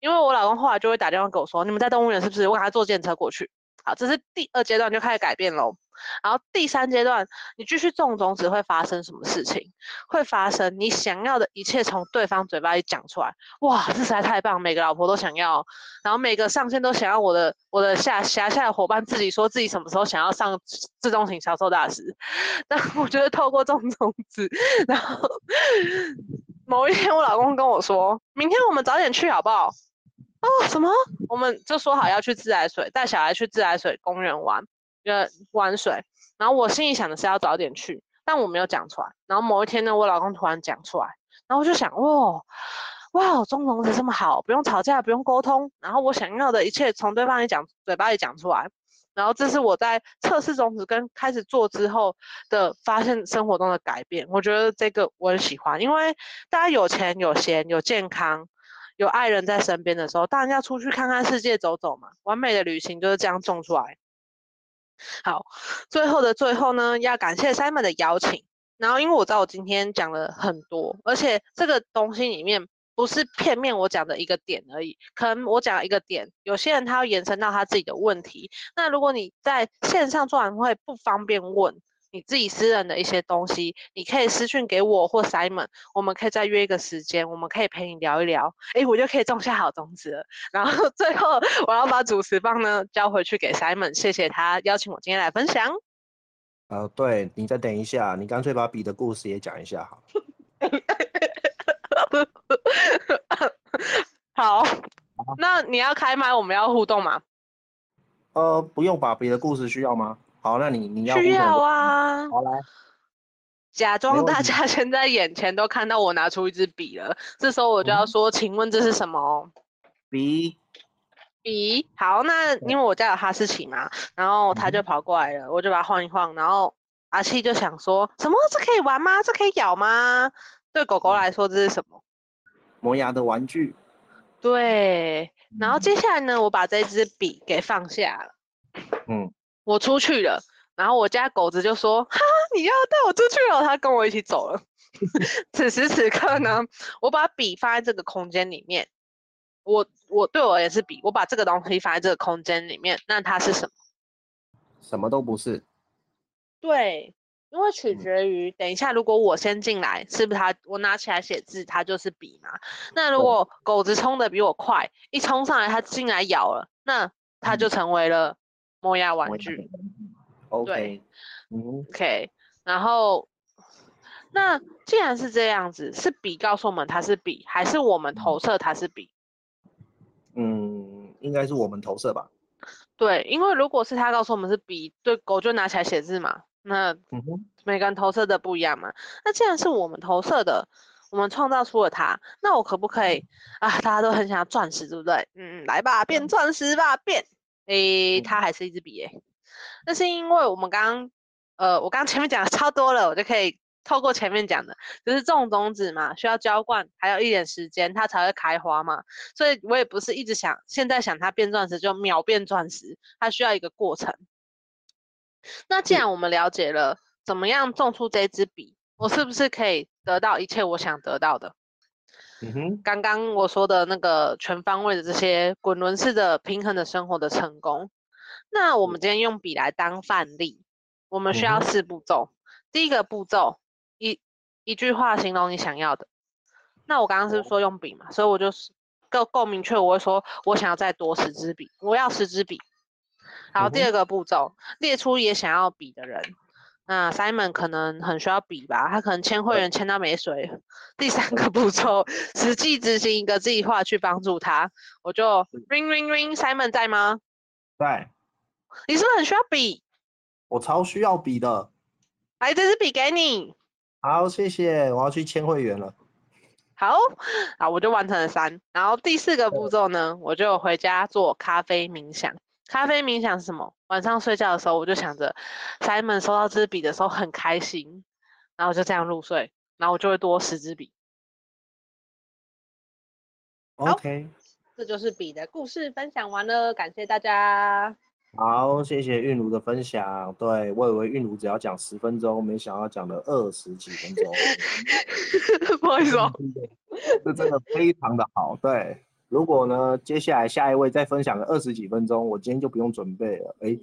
因为我老公后来就会打电话给我说，你们在动物园是不是？我给他坐电车过去。好，这是第二阶段就开始改变喽。然后第三阶段，你继续种种子会发生什么事情？会发生你想要的一切从对方嘴巴里讲出来。哇，这实在太棒！每个老婆都想要，然后每个上线都想要我的我的下辖下的伙伴自己说自己什么时候想要上自动型销售大师。但我觉得透过种种子，然后 某一天我老公跟我说，明天我们早点去好不好？哦，什么？我们就说好要去自来水，带小孩去自来水公园玩。呃，玩水，然后我心里想的是要早点去，但我没有讲出来。然后某一天呢，我老公突然讲出来，然后我就想，哇，哇，种种子这么好，不用吵架，不用沟通，然后我想要的一切从对方里讲，嘴巴里讲出来。然后这是我在测试种子跟开始做之后的发现，生活中的改变。我觉得这个我很喜欢，因为大家有钱、有闲、有健康、有爱人在身边的时候，当然要出去看看世界，走走嘛。完美的旅行就是这样种出来。好，最后的最后呢，要感谢 Simon 的邀请。然后，因为我知道我今天讲了很多，而且这个东西里面不是片面我讲的一个点而已，可能我讲一个点，有些人他要延伸到他自己的问题。那如果你在线上做完会不方便问。你自己私人的一些东西，你可以私讯给我或 Simon，我们可以再约一个时间，我们可以陪你聊一聊，哎，我就可以种下好种子了。然后最后我要把主持棒呢交回去给 Simon，谢谢他邀请我今天来分享。呃，对，你再等一下，你干脆把笔的故事也讲一下好。好，那你要开麦，我们要互动吗？呃，不用吧，笔的故事需要吗？好，那你你要需要啊。好来，假装大家 现在眼前都看到我拿出一支笔了，这时候我就要说，嗯、请问这是什么？笔。笔。好，那因为我家有哈士奇嘛，然后他就跑过来了，嗯、我就把它晃一晃，然后阿七就想说，什么？这可以玩吗？这可以咬吗？对狗狗来说，这是什么？磨牙的玩具。对。然后接下来呢，我把这支笔给放下了。嗯。我出去了，然后我家狗子就说：“哈，你要带我出去了。”他跟我一起走了。此时此刻呢，我把笔放在这个空间里面。我我对我也是笔，我把这个东西放在这个空间里面，那它是什么？什么都不是。对，因为取决于等一下，如果我先进来，是不是它？我拿起来写字，它就是笔嘛。那如果狗子冲的比我快，一冲上来，它进来咬了，那它就成为了。磨牙玩具，OK，对，嗯，OK，然后，那既然是这样子，是笔告诉我们它是笔，还是我们投射它是笔？嗯，应该是我们投射吧。对，因为如果是他告诉我们是笔，对，狗就拿起来写字嘛。那每个人投射的不一样嘛。那既然是我们投射的，我们创造出了它，那我可不可以啊？大家都很想要钻石，对不对？嗯，来吧，变钻石吧，变。诶，它还是一支笔诶，那是因为我们刚刚，呃，我刚刚前面讲的超多了，我就可以透过前面讲的，就是种种子嘛，需要浇灌，还有一点时间，它才会开花嘛，所以我也不是一直想，现在想它变钻石就秒变钻石，它需要一个过程。那既然我们了解了怎么样种出这支笔，我是不是可以得到一切我想得到的？刚刚我说的那个全方位的这些滚轮式的平衡的生活的成功，那我们今天用笔来当范例，我们需要四步骤。嗯、第一个步骤，一一句话形容你想要的。那我刚刚是说用笔嘛，所以我就是够够明确，我会说我想要再多十支笔，我要十支笔。然后第二个步骤，列出也想要笔的人。那 Simon 可能很需要笔吧，他可能签会员签到没水。第三个步骤，实际执行一个计划去帮助他，我就 ring ring ring，Simon 在吗？在。你是不是很需要笔？我超需要笔的。来，这支笔给你。好，谢谢。我要去签会员了。好，好，我就完成了三。然后第四个步骤呢，我就回家做咖啡冥想。咖啡冥想是什么？晚上睡觉的时候，我就想着 Simon 收到这支笔的时候很开心，然后就这样入睡，然后我就会多十支笔。OK，这就是笔的故事分享完了，感谢大家。好，谢谢韵如的分享。对，我以为韵如只要讲十分钟，没想到讲了二十几分钟。不好意思哦，这真的非常的好。对。如果呢，接下来下一位再分享个二十几分钟，我今天就不用准备了。哎，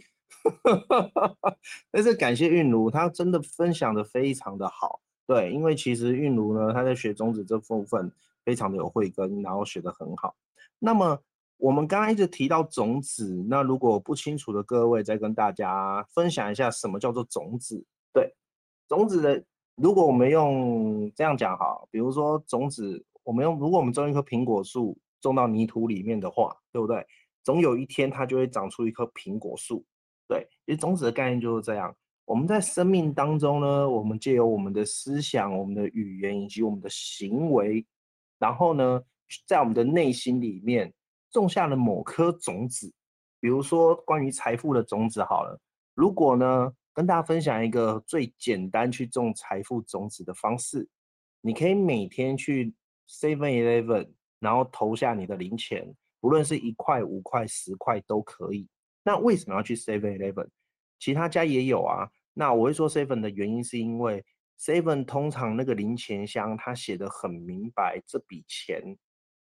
但是感谢韵如，他真的分享的非常的好。对，因为其实韵如呢，他在学种子这部分非常的有慧根，然后学得很好。那么我们刚刚一直提到种子，那如果不清楚的各位，再跟大家分享一下什么叫做种子。对，种子的，如果我们用这样讲哈，比如说种子，我们用，如果我们种一棵苹果树。种到泥土里面的话，对不对？总有一天它就会长出一棵苹果树。对，其实种子的概念就是这样。我们在生命当中呢，我们借由我们的思想、我们的语言以及我们的行为，然后呢，在我们的内心里面种下了某颗种子。比如说关于财富的种子，好了，如果呢，跟大家分享一个最简单去种财富种子的方式，你可以每天去 Seven Eleven。然后投下你的零钱，不论是一块、五块、十块都可以。那为什么要去 Seven Eleven？其他家也有啊。那我会说 Seven 的原因是因为 Seven 通常那个零钱箱它写得很明白，这笔钱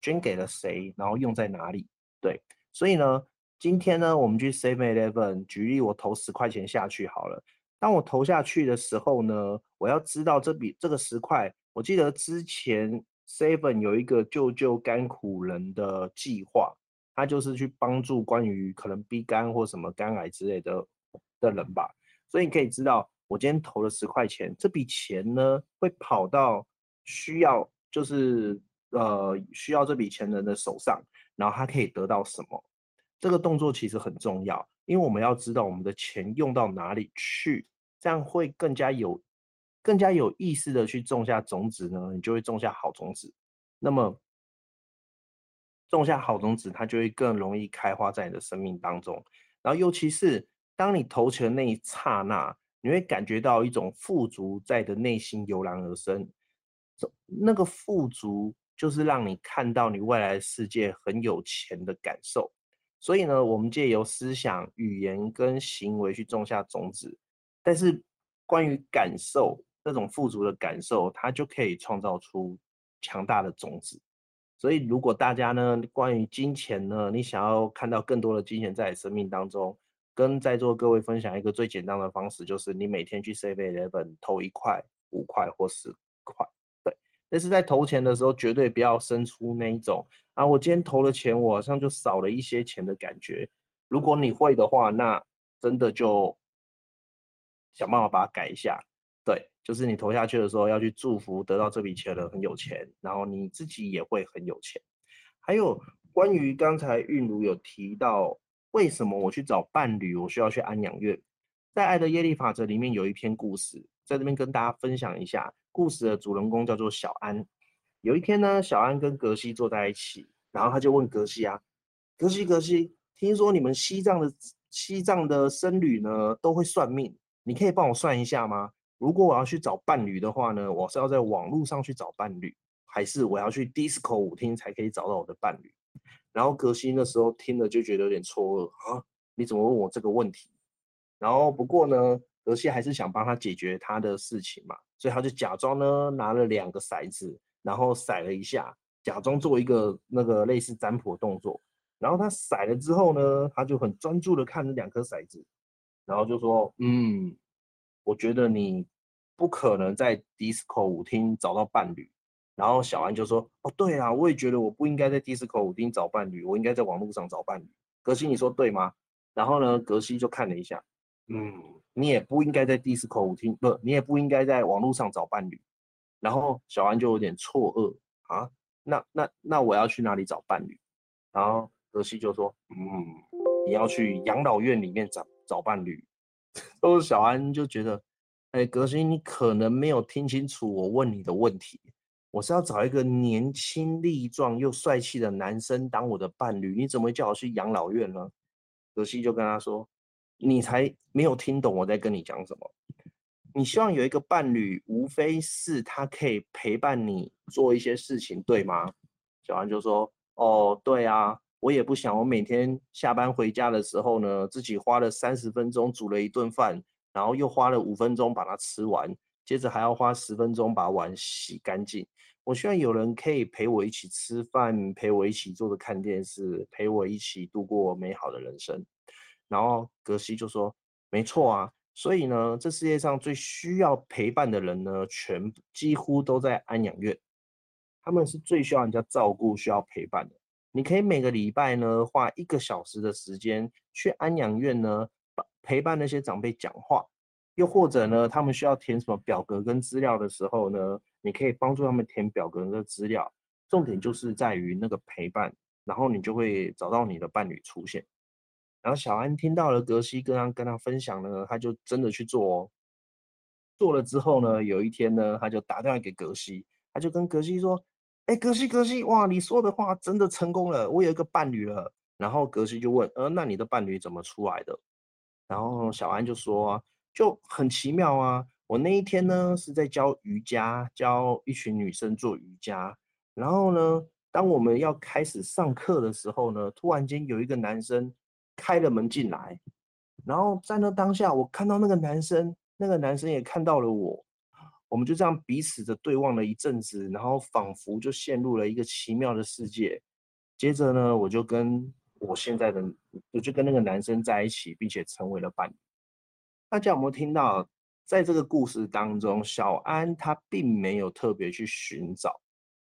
捐给了谁，然后用在哪里。对，所以呢，今天呢，我们去 Seven Eleven，举例我投十块钱下去好了。当我投下去的时候呢，我要知道这笔这个十块，我记得之前。Seven 有一个救救甘苦人的计划，他就是去帮助关于可能 B 肝或什么肝癌之类的的人吧。所以你可以知道，我今天投了十块钱，这笔钱呢会跑到需要就是呃需要这笔钱人的手上，然后他可以得到什么？这个动作其实很重要，因为我们要知道我们的钱用到哪里去，这样会更加有。更加有意识的去种下种子呢，你就会种下好种子。那么种下好种子，它就会更容易开花在你的生命当中。然后，尤其是当你投钱的那一刹那，你会感觉到一种富足在的内心油然而生。那个富足就是让你看到你未来世界很有钱的感受。所以呢，我们借由思想、语言跟行为去种下种子。但是关于感受。这种富足的感受，它就可以创造出强大的种子。所以，如果大家呢，关于金钱呢，你想要看到更多的金钱在你生命当中，跟在座各位分享一个最简单的方式，就是你每天去 Save Eleven 投一块、五块或十块。对，但是在投钱的时候，绝对不要生出那一种啊，我今天投了钱，我好像就少了一些钱的感觉。如果你会的话，那真的就想办法把它改一下。对，就是你投下去的时候要去祝福得到这笔钱的很有钱，然后你自己也会很有钱。还有关于刚才韵如有提到，为什么我去找伴侣，我需要去安养院？在《爱的耶利法则》里面有一篇故事，在这边跟大家分享一下。故事的主人公叫做小安。有一天呢，小安跟格西坐在一起，然后他就问格西啊，格西格西，听说你们西藏的西藏的僧侣呢都会算命，你可以帮我算一下吗？如果我要去找伴侣的话呢，我是要在网络上去找伴侣，还是我要去 disco 舞厅才可以找到我的伴侣？然后格西那时候听了就觉得有点错愕啊，你怎么问我这个问题？然后不过呢，格西还是想帮他解决他的事情嘛，所以他就假装呢拿了两个骰子，然后骰了一下，假装做一个那个类似占卜的动作。然后他骰了之后呢，他就很专注的看着两颗骰子，然后就说嗯。我觉得你不可能在 disco 舞厅找到伴侣，然后小安就说：“哦，对啊，我也觉得我不应该在 disco 舞厅找伴侣，我应该在网络上找伴侣。”格西，你说对吗？然后呢，格西就看了一下，嗯，你也不应该在 disco 舞厅，不，你也不应该在网络上找伴侣。然后小安就有点错愕啊，那那那我要去哪里找伴侣？然后格西就说：“嗯，你要去养老院里面找找伴侣。”都是小安就觉得，哎，格西，你可能没有听清楚我问你的问题。我是要找一个年轻力壮又帅气的男生当我的伴侣，你怎么会叫我去养老院呢？格西就跟他说，你才没有听懂我在跟你讲什么。你希望有一个伴侣，无非是他可以陪伴你做一些事情，对吗？小安就说，哦，对啊。我也不想，我每天下班回家的时候呢，自己花了三十分钟煮了一顿饭，然后又花了五分钟把它吃完，接着还要花十分钟把碗洗干净。我希望有人可以陪我一起吃饭，陪我一起坐着看电视，陪我一起度过美好的人生。然后格西就说：“没错啊，所以呢，这世界上最需要陪伴的人呢，全几乎都在安养院。他们是最需要人家照顾、需要陪伴的。你可以每个礼拜呢，花一个小时的时间去安养院呢，陪伴那些长辈讲话。又或者呢，他们需要填什么表格跟资料的时候呢，你可以帮助他们填表格跟资料。重点就是在于那个陪伴，然后你就会找到你的伴侣出现。”然后小安听到了格西跟他跟他分享呢，他就真的去做哦。做了之后呢，有一天呢，他就打电话给格西，他就跟格西说：“哎，格西格西，哇，你说的话真的成功了，我有一个伴侣了。”然后格西就问：“呃，那你的伴侣怎么出来的？”然后小安就说：“就很奇妙啊，我那一天呢是在教瑜伽，教一群女生做瑜伽。然后呢，当我们要开始上课的时候呢，突然间有一个男生。”开了门进来，然后在那当下，我看到那个男生，那个男生也看到了我，我们就这样彼此的对望了一阵子，然后仿佛就陷入了一个奇妙的世界。接着呢，我就跟我现在的，我就跟那个男生在一起，并且成为了伴侣。大家有没有听到，在这个故事当中，小安他并没有特别去寻找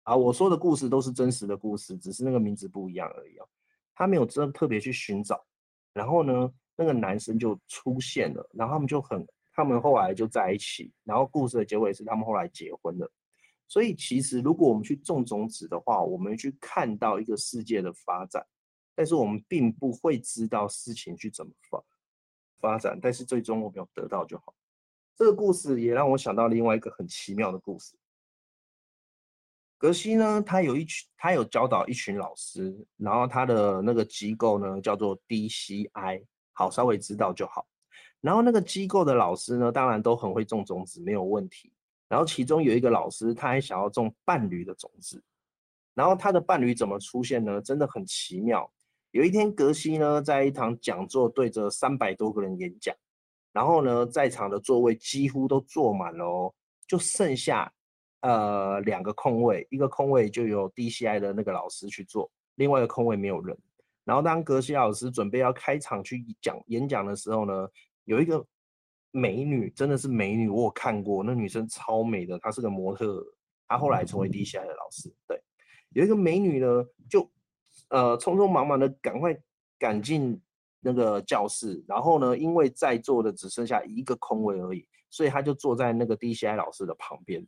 啊，我说的故事都是真实的故事，只是那个名字不一样而已哦。他没有真特别去寻找。然后呢，那个男生就出现了，然后他们就很，他们后来就在一起，然后故事的结尾是他们后来结婚了。所以其实如果我们去种种子的话，我们去看到一个世界的发展，但是我们并不会知道事情去怎么发发展，但是最终我们要得到就好。这个故事也让我想到另外一个很奇妙的故事。格西呢，他有一群，他有教导一群老师，然后他的那个机构呢叫做 DCI，好，稍微知道就好。然后那个机构的老师呢，当然都很会种种子，没有问题。然后其中有一个老师，他还想要种伴侣的种子。然后他的伴侣怎么出现呢？真的很奇妙。有一天，格西呢在一堂讲座对着三百多个人演讲，然后呢在场的座位几乎都坐满了哦，就剩下。呃，两个空位，一个空位就由 DCI 的那个老师去做，另外一个空位没有人。然后当格西老师准备要开场去讲演讲的时候呢，有一个美女，真的是美女，我有看过，那女生超美的，她是个模特，她后来成为 DCI 的老师。对，有一个美女呢，就呃匆匆忙忙的赶快赶进那个教室，然后呢，因为在座的只剩下一个空位而已，所以她就坐在那个 DCI 老师的旁边。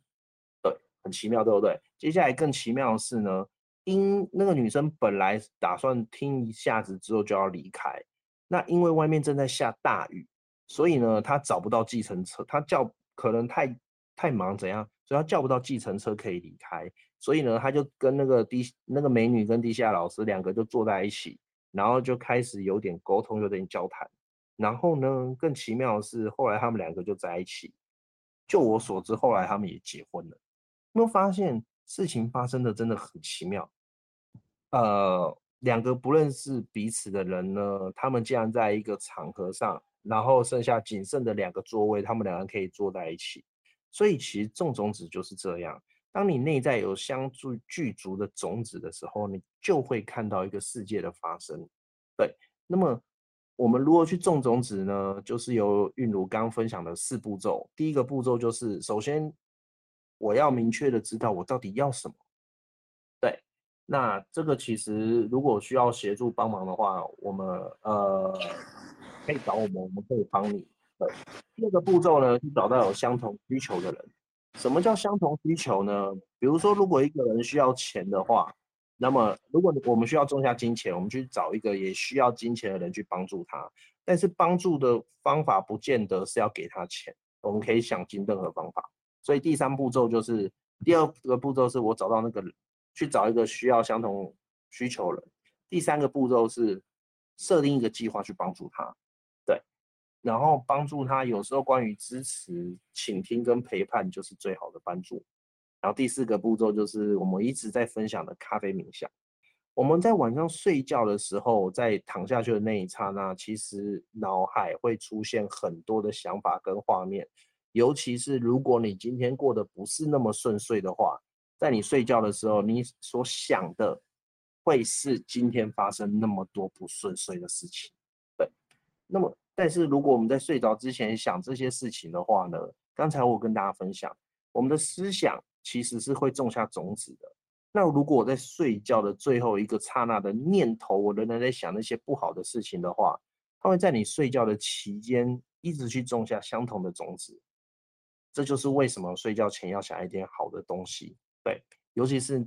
对很奇妙，对不对？接下来更奇妙的是呢，因那个女生本来打算听一下子之后就要离开，那因为外面正在下大雨，所以呢，他找不到计程车，他叫可能太太忙怎样，所以他叫不到计程车可以离开，所以呢，他就跟那个地那个美女跟地下老师两个就坐在一起，然后就开始有点沟通，有点交谈，然后呢，更奇妙的是，后来他们两个就在一起，就我所知，后来他们也结婚了。有没有发现事情发生的真的很奇妙？呃，两个不认识彼此的人呢，他们竟然在一个场合上，然后剩下仅剩的两个座位，他们两个可以坐在一起。所以其实种种子就是这样，当你内在有相助具足的种子的时候，你就会看到一个世界的发生。对，那么我们如何去种种子呢？就是由韵如刚分享的四步骤。第一个步骤就是首先。我要明确的知道我到底要什么。对，那这个其实如果需要协助帮忙的话，我们呃可以找我们，我们可以帮你。对，第二个步骤呢，是找到有相同需求的人。什么叫相同需求呢？比如说，如果一个人需要钱的话，那么如果我们需要种下金钱，我们去找一个也需要金钱的人去帮助他。但是帮助的方法不见得是要给他钱，我们可以想尽任何方法。所以第三步骤就是，第二个步骤是我找到那个人，去找一个需要相同需求人。第三个步骤是设定一个计划去帮助他，然后帮助他。有时候关于支持、倾听跟陪伴就是最好的帮助。然后第四个步骤就是我们一直在分享的咖啡冥想。我们在晚上睡觉的时候，在躺下去的那一刹那，其实脑海会出现很多的想法跟画面。尤其是如果你今天过得不是那么顺遂的话，在你睡觉的时候，你所想的会是今天发生那么多不顺遂的事情。对，那么但是如果我们在睡着之前想这些事情的话呢，刚才我跟大家分享，我们的思想其实是会种下种子的。那如果我在睡觉的最后一个刹那的念头，我仍然在想那些不好的事情的话，它会在你睡觉的期间一直去种下相同的种子。这就是为什么睡觉前要想一点好的东西。对，尤其是，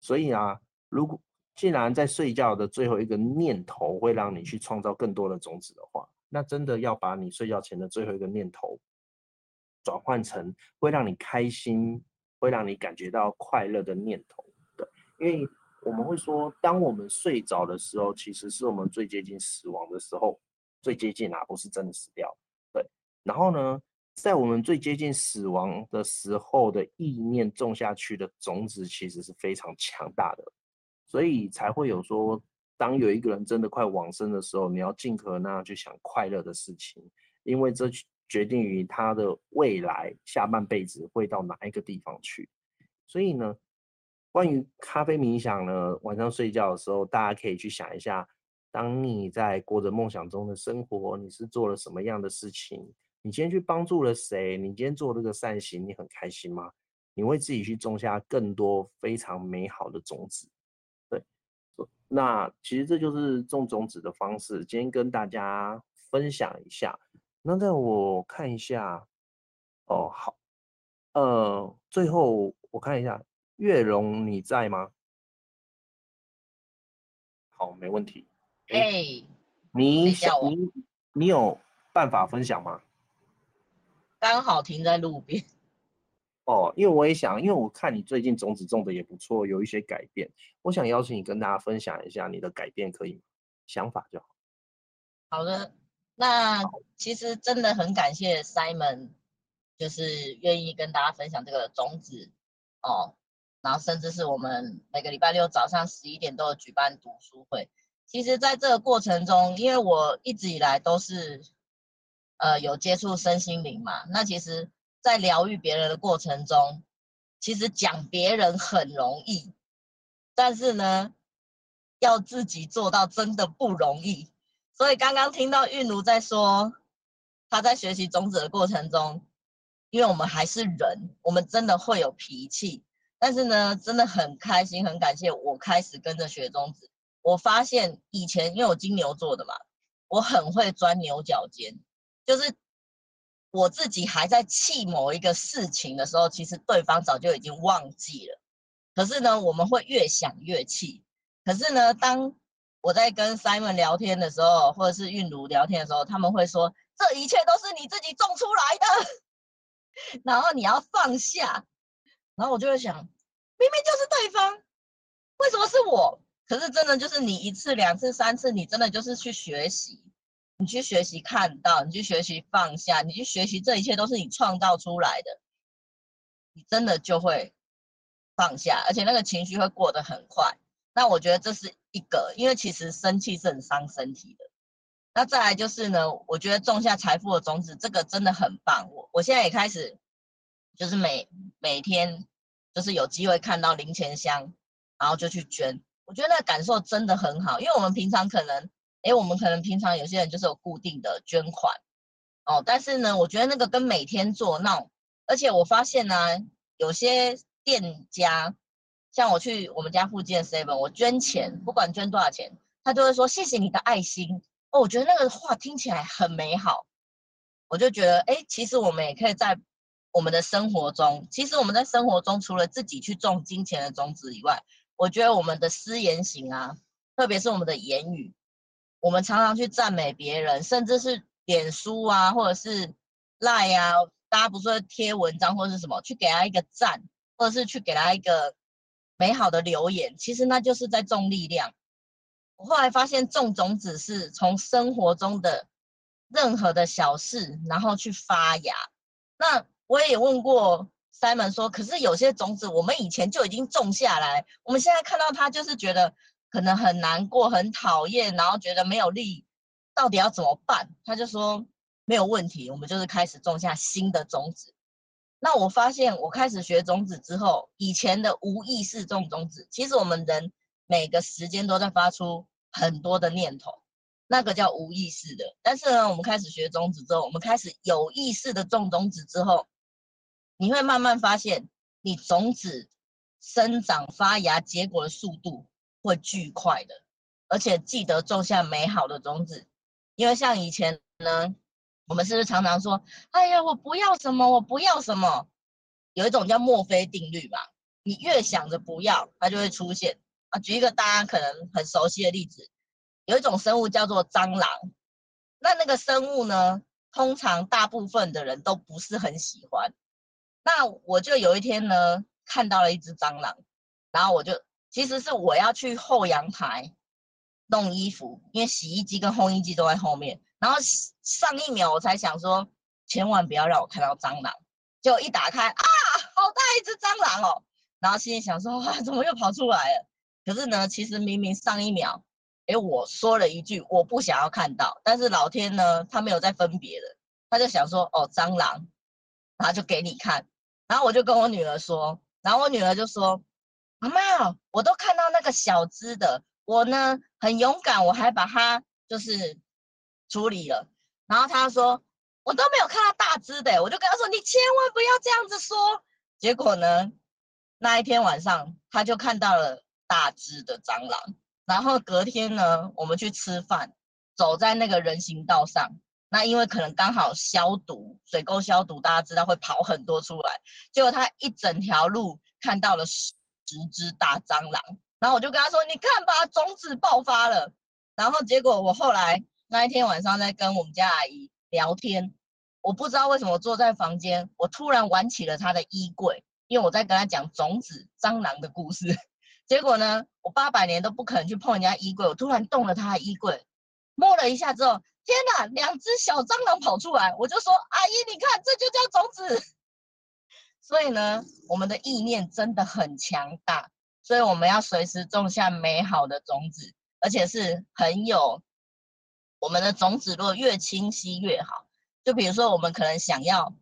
所以啊，如果既然在睡觉的最后一个念头会让你去创造更多的种子的话，那真的要把你睡觉前的最后一个念头转换成会让你开心、会让你感觉到快乐的念头。对，因为我们会说，当我们睡着的时候，其实是我们最接近死亡的时候，最接近啊，不是真的死掉。对，然后呢，在我们最接近死亡的时候的意念种下去的种子，其实是非常强大的，所以才会有说，当有一个人真的快往生的时候，你要尽可能去想快乐的事情，因为这决定于他的未来下半辈子会到哪一个地方去。所以呢，关于咖啡冥想呢，晚上睡觉的时候，大家可以去想一下，当你在过着梦想中的生活，你是做了什么样的事情？你今天去帮助了谁？你今天做这个善行，你很开心吗？你为自己去种下更多非常美好的种子。对，那其实这就是种种子的方式。今天跟大家分享一下。那让我看一下。哦，好，呃，最后我看一下，月荣你在吗？好，没问题。哎、欸，你想你你有办法分享吗？刚好停在路边，哦，因为我也想，因为我看你最近种子种的也不错，有一些改变，我想邀请你跟大家分享一下你的改变，可以吗？想法就好。好的，那其实真的很感谢 Simon，就是愿意跟大家分享这个种子哦，然后甚至是我们每个礼拜六早上十一点都有举办读书会。其实，在这个过程中，因为我一直以来都是。呃，有接触身心灵嘛？那其实，在疗愈别人的过程中，其实讲别人很容易，但是呢，要自己做到真的不容易。所以刚刚听到玉奴在说，他在学习种子的过程中，因为我们还是人，我们真的会有脾气。但是呢，真的很开心，很感谢我开始跟着学种子。我发现以前因为我金牛座的嘛，我很会钻牛角尖。就是我自己还在气某一个事情的时候，其实对方早就已经忘记了。可是呢，我们会越想越气。可是呢，当我在跟 Simon 聊天的时候，或者是韵如聊天的时候，他们会说：“这一切都是你自己种出来的。”然后你要放下。然后我就会想，明明就是对方，为什么是我？可是真的就是你一次、两次、三次，你真的就是去学习。你去学习看到，你去学习放下，你去学习这一切都是你创造出来的，你真的就会放下，而且那个情绪会过得很快。那我觉得这是一个，因为其实生气是很伤身体的。那再来就是呢，我觉得种下财富的种子，这个真的很棒。我我现在也开始，就是每每天就是有机会看到零钱箱，然后就去捐。我觉得那感受真的很好，因为我们平常可能。哎，我们可能平常有些人就是有固定的捐款，哦，但是呢，我觉得那个跟每天做那种，而且我发现呢，有些店家，像我去我们家附近的 Seven，我捐钱，不管捐多少钱，他就会说谢谢你的爱心。哦，我觉得那个话听起来很美好，我就觉得，哎，其实我们也可以在我们的生活中，其实我们在生活中除了自己去种金钱的种子以外，我觉得我们的思言行啊，特别是我们的言语。我们常常去赞美别人，甚至是脸书啊，或者是赖啊，大家不是贴文章或者是什么，去给他一个赞，或者是去给他一个美好的留言，其实那就是在种力量。我后来发现，种种子是从生活中的任何的小事，然后去发芽。那我也问过 Simon 说，可是有些种子我们以前就已经种下来，我们现在看到它，就是觉得。可能很难过，很讨厌，然后觉得没有力，到底要怎么办？他就说没有问题，我们就是开始种下新的种子。那我发现我开始学种子之后，以前的无意识种种子，其实我们人每个时间都在发出很多的念头，那个叫无意识的。但是呢，我们开始学种子之后，我们开始有意识的种种子之后，你会慢慢发现，你种子生长、发芽、结果的速度会巨快的。而且记得种下美好的种子，因为像以前呢，我们是不是常常说：“哎呀，我不要什么，我不要什么。”有一种叫墨菲定律吧，你越想着不要，它就会出现。啊，举一个大家可能很熟悉的例子，有一种生物叫做蟑螂。那那个生物呢，通常大部分的人都不是很喜欢。那我就有一天呢，看到了一只蟑螂，然后我就其实是我要去后阳台。弄衣服，因为洗衣机跟烘衣机都在后面。然后上一秒我才想说，千万不要让我看到蟑螂。结果一打开，啊，好大一只蟑螂哦！然后心里想说，哇，怎么又跑出来了？可是呢，其实明明上一秒，哎，我说了一句我不想要看到，但是老天呢，他没有在分别的，他就想说，哦，蟑螂，然后就给你看。然后我就跟我女儿说，然后我女儿就说，妈妈，我都看到那个小只的。我呢很勇敢，我还把它就是处理了。然后他说我都没有看到大只的，我就跟他说你千万不要这样子说。结果呢那一天晚上他就看到了大只的蟑螂。然后隔天呢我们去吃饭，走在那个人行道上，那因为可能刚好消毒水沟消毒，大家知道会跑很多出来。结果他一整条路看到了十只大蟑螂。然后我就跟他说：“你看吧，种子爆发了。”然后结果我后来那一天晚上在跟我们家阿姨聊天，我不知道为什么坐在房间，我突然玩起了她的衣柜，因为我在跟她讲种子蟑螂的故事。结果呢，我八百年都不可能去碰人家衣柜，我突然动了她的衣柜，摸了一下之后，天哪，两只小蟑螂跑出来，我就说：“阿姨，你看，这就叫种子。”所以呢，我们的意念真的很强大。所以我们要随时种下美好的种子，而且是很有我们的种子，如果越清晰越好。就比如说，我们可能想要，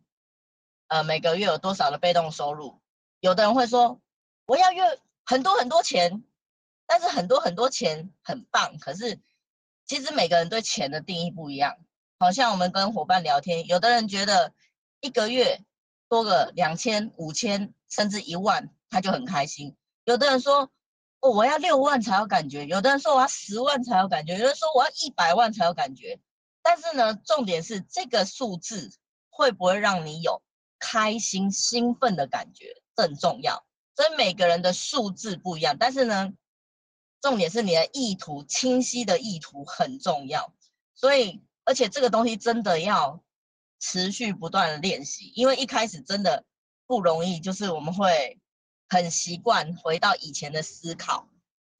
呃，每个月有多少的被动收入？有的人会说，我要月很多很多钱，但是很多很多钱很棒，可是其实每个人对钱的定义不一样。好像我们跟伙伴聊天，有的人觉得一个月多个两千、五千，甚至一万，他就很开心。有的人说，哦，我要六万才有感觉；有的人说我要十万才有感觉；有的人说我要一百万才有感觉。但是呢，重点是这个数字会不会让你有开心、兴奋的感觉，这很重要。所以每个人的数字不一样，但是呢，重点是你的意图，清晰的意图很重要。所以，而且这个东西真的要持续不断的练习，因为一开始真的不容易，就是我们会。很习惯回到以前的思考，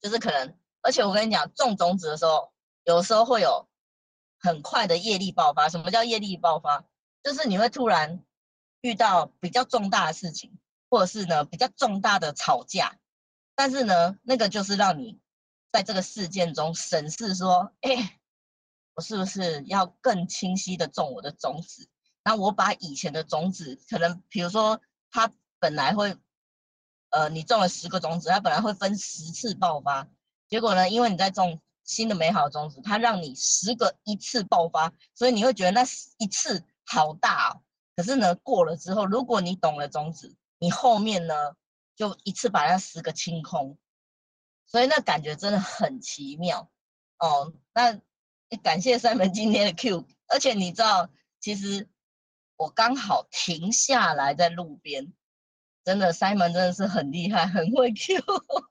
就是可能，而且我跟你讲，种种子的时候，有时候会有很快的业力爆发。什么叫业力爆发？就是你会突然遇到比较重大的事情，或者是呢比较重大的吵架，但是呢，那个就是让你在这个事件中审视说，哎，我是不是要更清晰的种我的种子？那我把以前的种子，可能比如说它本来会。呃，你种了十个种子，它本来会分十次爆发，结果呢，因为你在种新的美好的种子，它让你十个一次爆发，所以你会觉得那一次好大哦。可是呢，过了之后，如果你懂了种子，你后面呢就一次把那十个清空，所以那感觉真的很奇妙哦。那感谢三门今天的 Q，而且你知道，其实我刚好停下来在路边。真的，Simon 真的是很厉害，很会 Q，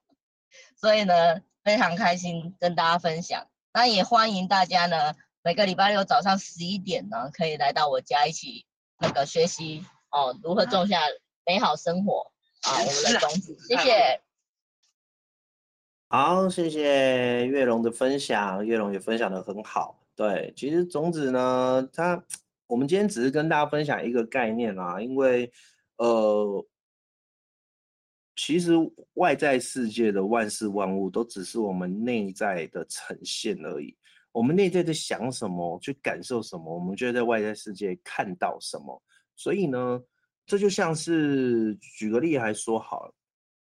所以呢，非常开心跟大家分享。那也欢迎大家呢，每个礼拜六早上十一点呢，可以来到我家一起那个学习哦，如何种下美好生活啊，我们的种子。谢谢。好，谢谢月龙的分享，月龙也分享得很好。对，其实种子呢，它我们今天只是跟大家分享一个概念啦，因为呃。其实外在世界的万事万物都只是我们内在的呈现而已。我们内在在想什么，去感受什么，我们就在外在世界看到什么。所以呢，这就像是举个例来说好了，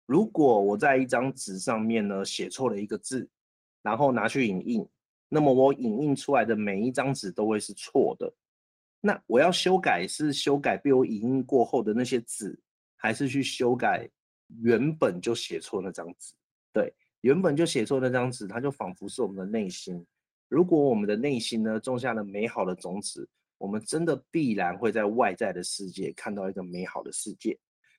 如果我在一张纸上面呢写错了一个字，然后拿去影印，那么我影印出来的每一张纸都会是错的。那我要修改是修改被我影印过后的那些字，还是去修改原本就写错那张纸？对，原本就写错那张纸，它就仿佛是我们的内心。如果我们的内心呢种下了美好的种子，我们真的必然会在外在的世界看到一个美好的世界。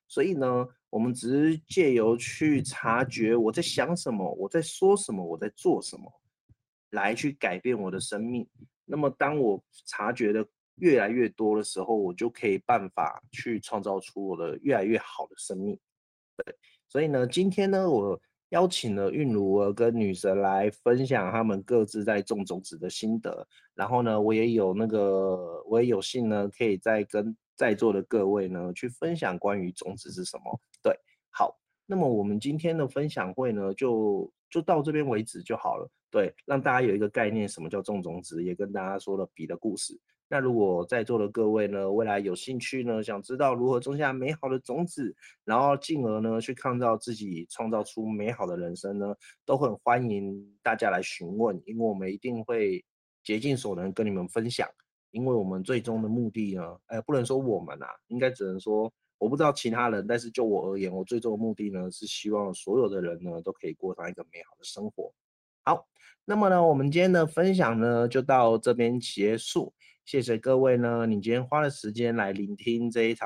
所以呢，我们只是借由去察觉我在想什么，我在说什么，我在做什么，来去改变我的生命。那么，当我察觉的越来越多的时候，我就可以办法去创造出我的越来越好的生命。对，所以呢，今天呢，我。邀请了韵如儿跟女神来分享他们各自在种种子的心得，然后呢，我也有那个，我也有幸呢，可以再跟在座的各位呢去分享关于种子是什么。对，好，那么我们今天的分享会呢，就就到这边为止就好了。对，让大家有一个概念，什么叫种种子，也跟大家说了笔的故事。那如果在座的各位呢，未来有兴趣呢，想知道如何种下美好的种子，然后进而呢去创造自己创造出美好的人生呢，都很欢迎大家来询问，因为我们一定会竭尽所能跟你们分享，因为我们最终的目的呢，哎，不能说我们啊，应该只能说我不知道其他人，但是就我而言，我最终的目的呢是希望所有的人呢都可以过上一个美好的生活。好，那么呢，我们今天的分享呢就到这边结束。谢谢各位呢，你今天花了时间来聆听这一场